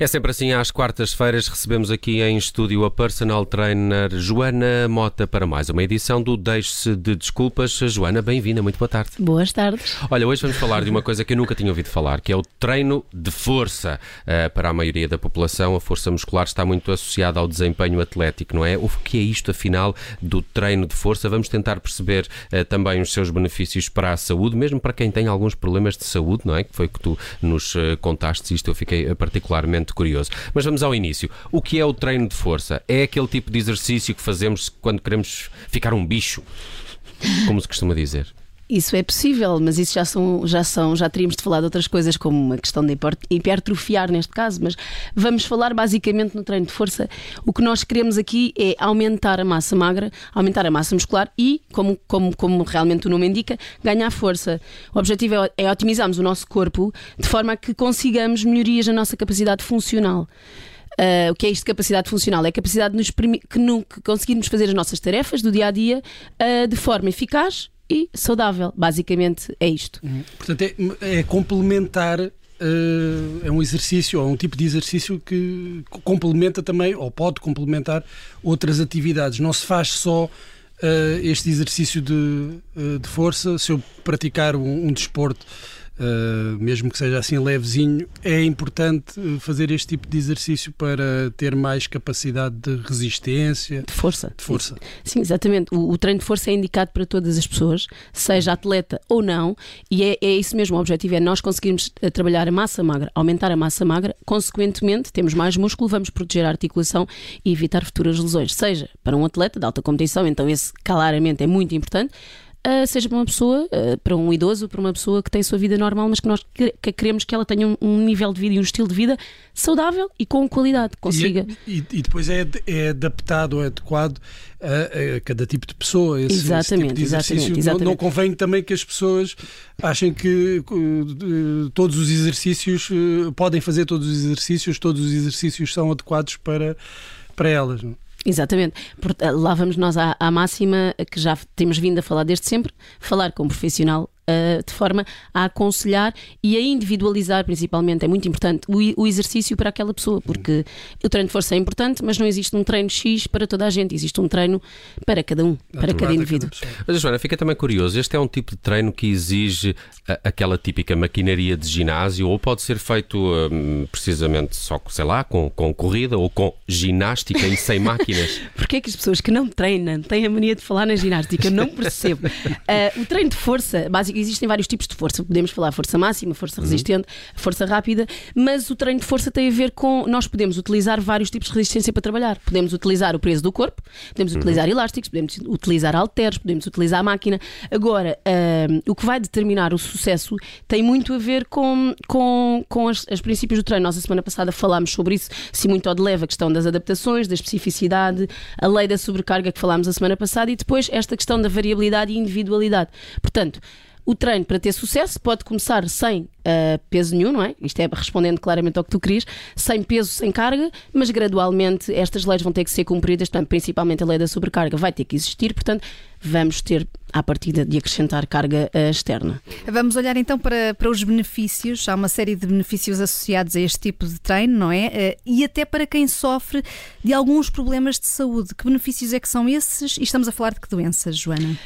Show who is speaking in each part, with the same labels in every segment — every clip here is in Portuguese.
Speaker 1: É sempre assim, às quartas-feiras recebemos aqui em estúdio a personal trainer Joana Mota para mais uma edição do Deixe-se de Desculpas. Joana, bem-vinda, muito boa tarde.
Speaker 2: Boas tardes.
Speaker 1: Olha, hoje vamos falar de uma coisa que eu nunca tinha ouvido falar, que é o treino de força. Uh, para a maioria da população, a força muscular está muito associada ao desempenho atlético, não é? O que é isto, afinal, do treino de força? Vamos tentar perceber uh, também os seus benefícios para a saúde, mesmo para quem tem alguns problemas de saúde, não é? Que foi que tu nos uh, contaste isto, eu fiquei particularmente curioso. Mas vamos ao início. O que é o treino de força? É aquele tipo de exercício que fazemos quando queremos ficar um bicho, como se costuma dizer?
Speaker 2: Isso é possível, mas isso já são, já são, já teríamos de falar de outras coisas, como uma questão de hipertrofiar neste caso, mas vamos falar basicamente no treino de força. O que nós queremos aqui é aumentar a massa magra, aumentar a massa muscular e, como, como, como realmente o nome indica, ganhar força. O objetivo é, é otimizarmos o nosso corpo de forma a que consigamos melhorias na nossa capacidade funcional. Uh, o que é isto de capacidade funcional? É a capacidade de nos que, no, que conseguirmos fazer as nossas tarefas do dia a dia uh, de forma eficaz e saudável. Basicamente é isto.
Speaker 3: Uhum. Portanto, é, é complementar Uh, é um exercício ou um tipo de exercício que complementa também ou pode complementar outras atividades. Não se faz só uh, este exercício de, uh, de, força se eu praticar um, um desporto uh, mesmo que seja assim levezinho, é importante fazer este tipo de exercício para ter mais capacidade de resistência.
Speaker 2: De força.
Speaker 3: De força.
Speaker 2: Sim, exatamente. O, o treino de força é indicado para todas as pessoas, seja atleta ou não, e é, é isso mesmo. O objetivo é nós conseguirmos eh, trabalhar a massa magra, aumentar a massa magra, consequentemente, temos mais músculo, vamos proteger a articulação e evitar futuras lesões. Seja para um atleta de alta competição, então esse claramente é muito importante uh, seja para uma pessoa, uh, para um idoso, para uma pessoa que tem a sua vida normal, mas que nós que queremos que ela tenha um, um, nível de vida e um estilo de vida saudável e com qualidade, consiga.
Speaker 3: E, e, e depois é, é adaptado, é adequado a, a, cada tipo de pessoa. Esse,
Speaker 2: exatamente,
Speaker 3: esse tipo.
Speaker 2: Exatamente, exatamente.
Speaker 3: Não, não, convém também que as pessoas achem que uh, todos os exercícios uh, podem fazer todos os exercícios, todos os exercícios são adequados para, para elas. Não?
Speaker 2: Exatamente. Eh, lá vamos nós à, à, máxima que já temos vindo a falar desde sempre: falar com um profissional uh, de forma a aconselhar e a individualizar, principalmente. É muito importante o, o, exercício para aquela pessoa, porque o treino de força é importante, mas não existe um treino X para toda a gente, existe um treino para cada um, para cada indivíduo.
Speaker 1: Mas, Joana, fica também curioso: este é um tipo de treino que exige a, aquela típica maquinaria de ginásio, ou pode ser feito um, precisamente só, sei lá, com, com corrida ou com ginástica e sem máquinas?
Speaker 2: Porquê é que as pessoas que não treinam têm a mania de falar na ginástica? Eu não percebo. Uh, o treino de força, basicamente, existem vários tipos de força. Podemos falar força máxima, força uhum. resistente, força rápida, mas o treino de força tem a ver com. Nós podemos utilizar vários tipos de resistência para trabalhar. Podemos utilizar o peso do corpo, podemos uhum. utilizar elásticos, podemos utilizar halteres, podemos utilizar a máquina. Agora, o que vai determinar o sucesso tem muito a ver com, com, com as, as princípios do treino. Nós, a semana passada, falámos sobre isso, se muito ou de leve, a questão das adaptações, da especificidade, a lei da sobrecarga que falámos a semana passada e depois esta questão da variabilidade e individualidade. Portanto, o treino para ter sucesso pode começar sem uh, peso nenhum, não é? Isto é respondendo claramente ao que tu querias, sem peso, sem carga, mas gradualmente estas leis vão ter que ser cumpridas, portanto, principalmente a lei da sobrecarga vai ter que existir, portanto, vamos ter à partida de acrescentar carga uh, externa.
Speaker 4: Vamos olhar então para, para os benefícios. Há uma série de benefícios associados a este tipo de treino, não é? Uh, e até para quem sofre de alguns problemas de saúde. Que benefícios é que são esses? E estamos a falar de que doenças, Joana?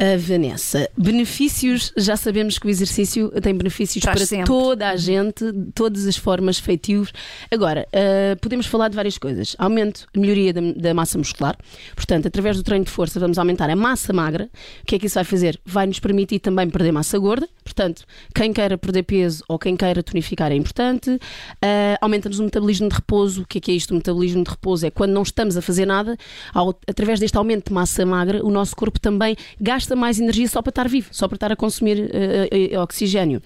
Speaker 2: A Vanessa, benefícios, já sabemos que o exercício tem benefícios Traz para sempre. toda a gente, de todas as formas, feitios. Agora, uh, podemos falar de várias coisas. Aumento, melhoria da, da, massa muscular. Portanto, através do treino de força, vamos aumentar a massa magra. O que é que isso vai fazer? Vai nos permitir também perder massa gorda. Portanto, quem queira perder peso ou quem queira tonificar é importante. Uh, Aumenta-nos o metabolismo de repouso. O que é que é isto? O metabolismo de repouso é quando não estamos a fazer nada, ao, através deste aumento de massa magra, o nosso corpo também gasta mais energia só para estar vivo, só para estar a consumir uh, oxigênio.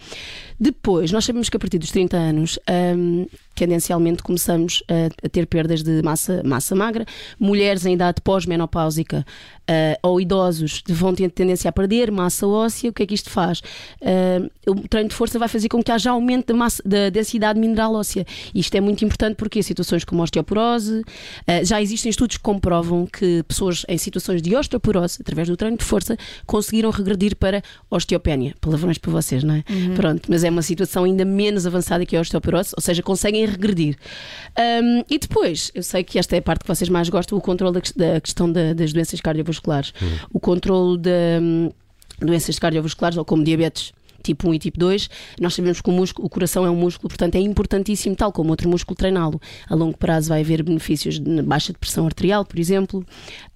Speaker 2: Depois, nós sabemos que a partir dos 30 anos, um, tendencialmente começamos a, a, ter perdas de massa, massa magra. Mulheres em idade pós-menopáusica uh, ou idosos vão ter tendência a perder massa óssea. O que é que isto faz? Uh, o treino de força vai fazer com que haja aumento da, massa, da densidade mineral óssea. Isto é muito importante porque situações como osteoporose, uh, já existem estudos que comprovam que pessoas em situações de osteoporose, através do treino de força, conseguiram regredir para osteopénia. Palavrões para vocês, não é? Uhum. Pronto, mas é uma situação ainda menos avançada que a osteoporose, ou seja, conseguem regredir. Um, e depois, eu sei que esta é a parte que vocês mais gostam, o controle da, da questão da, das doenças cardiovasculares. Hum. O controle de um, doenças cardiovasculares, ou como diabetes tipo 1 e tipo 2, nós sabemos que o, músculo, o coração é um músculo, portanto é importantíssimo, tal como outro músculo, treiná-lo. A longo prazo vai haver benefícios na baixa de pressão arterial, por exemplo.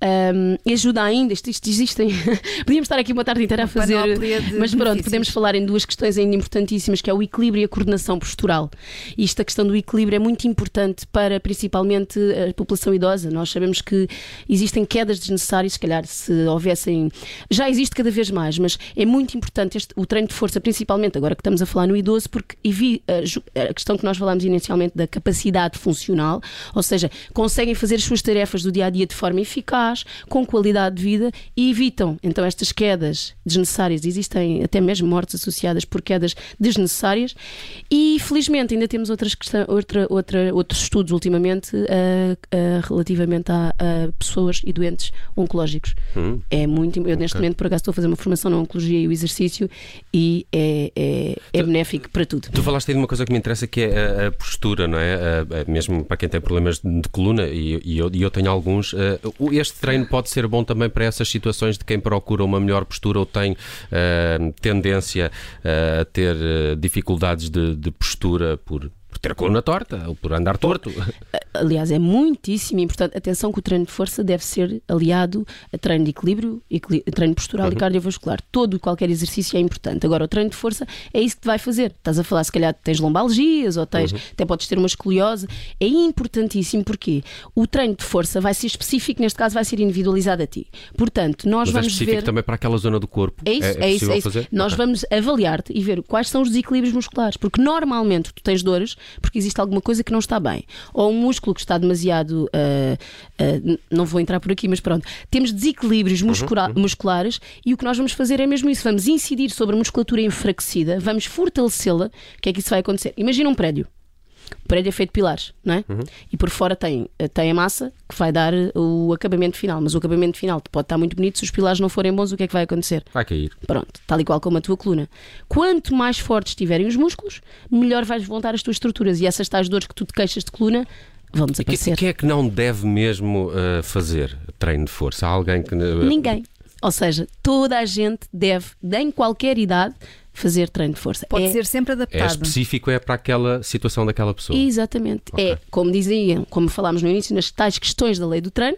Speaker 2: Um, ajuda ainda, isto, isto existem. Podíamos estar aqui uma tarde inteira a fazer. Mas pronto, podemos falar em duas questões ainda importantíssimas, que é o equilíbrio e a coordenação postural. E esta questão do equilíbrio é muito importante para principalmente a população idosa. Nós sabemos que existem quedas desnecessárias, se calhar se houvessem. Já existe cada vez mais, mas é muito importante este, o treino de força principalmente agora que estamos a falar no idoso, porque a questão que nós falámos inicialmente da capacidade funcional, ou seja, conseguem fazer as suas tarefas do dia a dia de forma eficaz, com qualidade de vida e evitam então estas quedas desnecessárias. Existem até mesmo mortes associadas por quedas desnecessárias e felizmente ainda temos outras questões, outra, outra, outros estudos ultimamente uh, uh, relativamente a, a, pessoas e doentes oncológicos. Hum. É muito. Eu okay. neste momento por acaso estou a fazer uma formação na oncologia e o exercício e é, é, é tu, benéfico para tudo.
Speaker 1: Tu falaste aí de uma coisa que me interessa que é a, a postura, não é? A, a, mesmo para quem tem problemas de, de coluna, e, e, eu, e, eu, tenho alguns, uh, este treino pode ser bom também para essas situações de quem procura uma melhor postura ou tem uh, tendência uh, a ter dificuldades de, de postura por ter a coluna torta ou por andar torto.
Speaker 2: Aliás, é muitíssimo importante. Atenção que o treino de força deve ser aliado a treino de equilíbrio, treino postural uhum. e cardiovascular. Todo e qualquer exercício é importante. Agora, o treino de força é isso que te vai fazer. Estás a falar, se calhar tens lombalgias ou tens, uhum. até podes ter uma escoliose. É importantíssimo porque o treino de força vai ser específico, neste caso vai ser individualizado a ti. Portanto, nós
Speaker 1: Mas é
Speaker 2: vamos
Speaker 1: é específico
Speaker 2: ver...
Speaker 1: também para aquela zona do corpo.
Speaker 2: É isso, é, é, é isso. É isso. Nós okay. vamos avaliar-te e ver quais são os desequilíbrios musculares. Porque normalmente tu tens dores porque existe alguma coisa que não está bem. Ou um músculo que está demasiado. Uh, uh, não vou entrar por aqui, mas pronto. Temos desequilíbrios muscula uhum, musculares e o que nós vamos fazer é mesmo isso. Vamos incidir sobre a musculatura enfraquecida, vamos fortalecê-la. O que é que isso vai acontecer? Imagina um prédio. O prédio é feito de pilares, não é? Uhum. E por fora tem, tem a massa que vai dar o acabamento final. Mas o acabamento final pode estar muito bonito, se os pilares não forem bons, o que é que vai acontecer?
Speaker 1: Vai cair.
Speaker 2: Pronto, tal e qual como a tua coluna. Quanto mais fortes estiverem os músculos, melhor vais voltar as tuas estruturas. E essas tais dores que tu te queixas de coluna vão desaparecer.
Speaker 1: E quem é que não deve mesmo uh, fazer treino de força? Há alguém que. Uh...
Speaker 2: Ninguém. Ou seja, toda a gente deve, em qualquer idade, fazer treino de força.
Speaker 4: Pode é, ser sempre adaptado. É
Speaker 1: específico, é para aquela situação daquela pessoa.
Speaker 2: Exatamente. Okay. É, como diziam, como falámos no início, nas tais questões da lei do treino,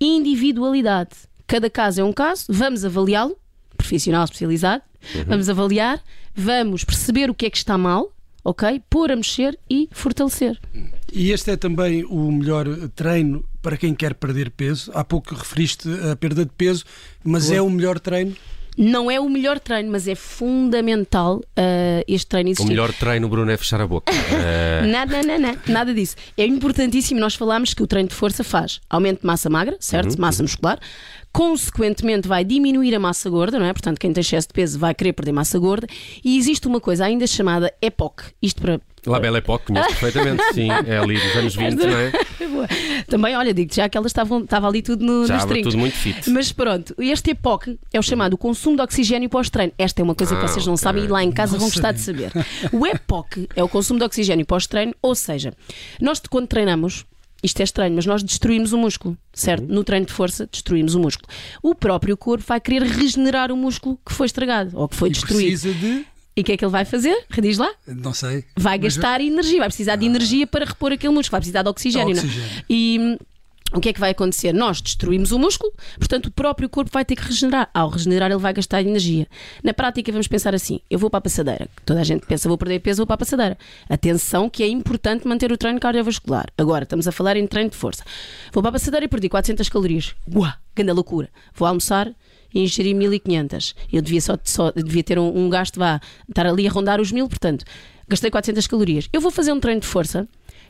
Speaker 2: individualidade. Cada caso é um caso, vamos avaliá-lo, profissional especializado, uhum. vamos avaliar, vamos perceber o que é que está mal, ok? Pôr a mexer e fortalecer.
Speaker 3: E este é também o melhor treino para quem quer perder peso. Há pouco referiste a perda de peso, mas Boa. é o melhor treino
Speaker 2: não é o melhor treino, mas é fundamental uh, este treino existir.
Speaker 1: O melhor treino, Bruno, é fechar a boca.
Speaker 2: Uh... nada, nada, nada, nada disso. É importantíssimo. Nós falámos que o treino de força faz aumento de massa magra, certo? Uhum, massa uhum. muscular. Consequentemente, vai diminuir a massa gorda, não é? Portanto, quem tem excesso de peso vai querer perder massa gorda. E existe uma coisa ainda chamada EPOC. Isto para
Speaker 1: La Belle Époque, conheço perfeitamente, sim, é ali dos anos 20, não é?
Speaker 2: Também, olha, digo já que elas estavam estava ali tudo no,
Speaker 1: já
Speaker 2: nos
Speaker 1: trinques. tudo muito fit.
Speaker 2: Mas pronto, este EPOC é o chamado consumo de oxigênio pós-treino. Esta é uma coisa ah, que vocês não okay. sabem e lá em casa não vão gostar de saber. O EPOC é o consumo de oxigênio pós-treino, ou seja, nós quando treinamos, isto é estranho, mas nós destruímos o músculo, certo? Uhum. No treino de força, destruímos o músculo. O próprio corpo vai querer regenerar o músculo que foi estragado ou que foi
Speaker 3: e
Speaker 2: destruído.
Speaker 3: Precisa de
Speaker 2: e o que é que ele vai fazer? Rediz lá?
Speaker 3: Não sei.
Speaker 2: Vai gastar mas... energia, vai precisar de energia para repor aquele músculo, vai precisar de oxigênio. oxigênio. Não? E hum, o que é que vai acontecer? Nós destruímos o músculo, portanto o próprio corpo vai ter que regenerar. Ao regenerar, ele vai gastar energia. Na prática, vamos pensar assim: eu vou para a passadeira. Toda a gente pensa, vou perder peso, vou para a passadeira. Atenção, que é importante manter o treino cardiovascular. Agora, estamos a falar em treino de força. Vou para a passadeira e perdi 400 calorias. Uau, grande loucura. Vou almoçar, e ingerir 1500. Eu devia, só, só devia ter um, um gasto, vá, estar ali a rondar os 1000, portanto, gastei 400 calorias. Eu vou fazer um treino de força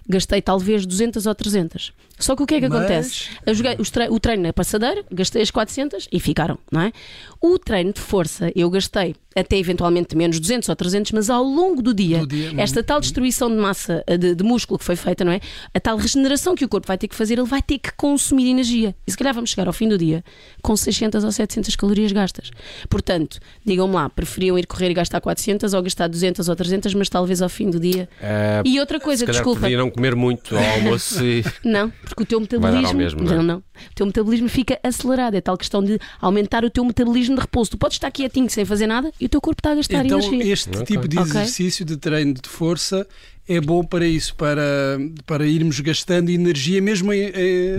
Speaker 2: gastei talvez 200 ou 300. Só que o que é que Mas... acontece? Eu joguei o treino na passadeira, gastei as 400 e ficaram, não é? O treino de força, eu gastei até eventualmente menos 200 ou 300, mas ao longo do dia, do dia esta tal destruição de massa, de, de, músculo que foi feita, não é? A tal regeneração que o corpo vai ter que fazer, ele vai ter que consumir energia. E se calhar vamos chegar ao fim do dia com 600 ou 700 calorias gastas. Portanto, digam-me lá, preferiam ir correr e gastar 400 ou gastar 200 ou 300, mas talvez ao fim do dia. Uh, e outra coisa, desculpa.
Speaker 1: não comer muito ao almoço e...
Speaker 2: Não, porque o teu metabolismo. Mesmo, não, é? não, não. O teu metabolismo fica acelerado. É tal questão de aumentar o teu metabolismo de repouso. Tu podes estar quietinho sem fazer nada e o teu corpo está a gastar
Speaker 3: então,
Speaker 2: energia.
Speaker 3: Este okay. tipo de exercício okay. de treino de força é bom para isso, para, para irmos gastando energia mesmo em,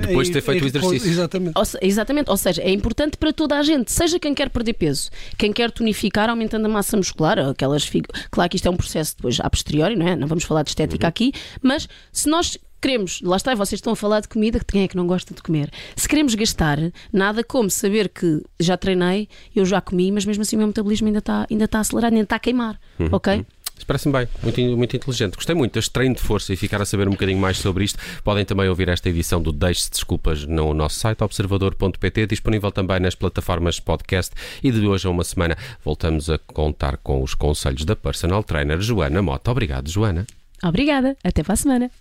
Speaker 1: depois
Speaker 3: em,
Speaker 1: de ter feito em, o exercício.
Speaker 3: Exatamente.
Speaker 2: Ou, exatamente, ou seja, é importante para toda a gente, seja quem quer perder peso, quem quer tonificar, aumentando a massa muscular, aquelas claro que isto é um processo depois a posteriori, não é? Não vamos falar de estética uhum. aqui, mas se nós queremos, lá está, vocês estão a falar de comida, que quem é que não gosta de comer? Se queremos gastar, nada como saber que já treinei, eu já comi, mas mesmo assim o meu metabolismo ainda está ainda tá acelerado, ainda está a queimar, uhum. ok?
Speaker 1: Isso parece-me bem, muito, muito inteligente. Gostei muito deste treino de força e ficar a saber um bocadinho mais sobre isto. Podem também ouvir esta edição do Deixe-se Desculpas no nosso site observador.pt, disponível também nas plataformas podcast. E de hoje a uma semana voltamos a contar com os conselhos da personal trainer Joana Mota. Obrigado, Joana.
Speaker 2: Obrigada, até para a semana.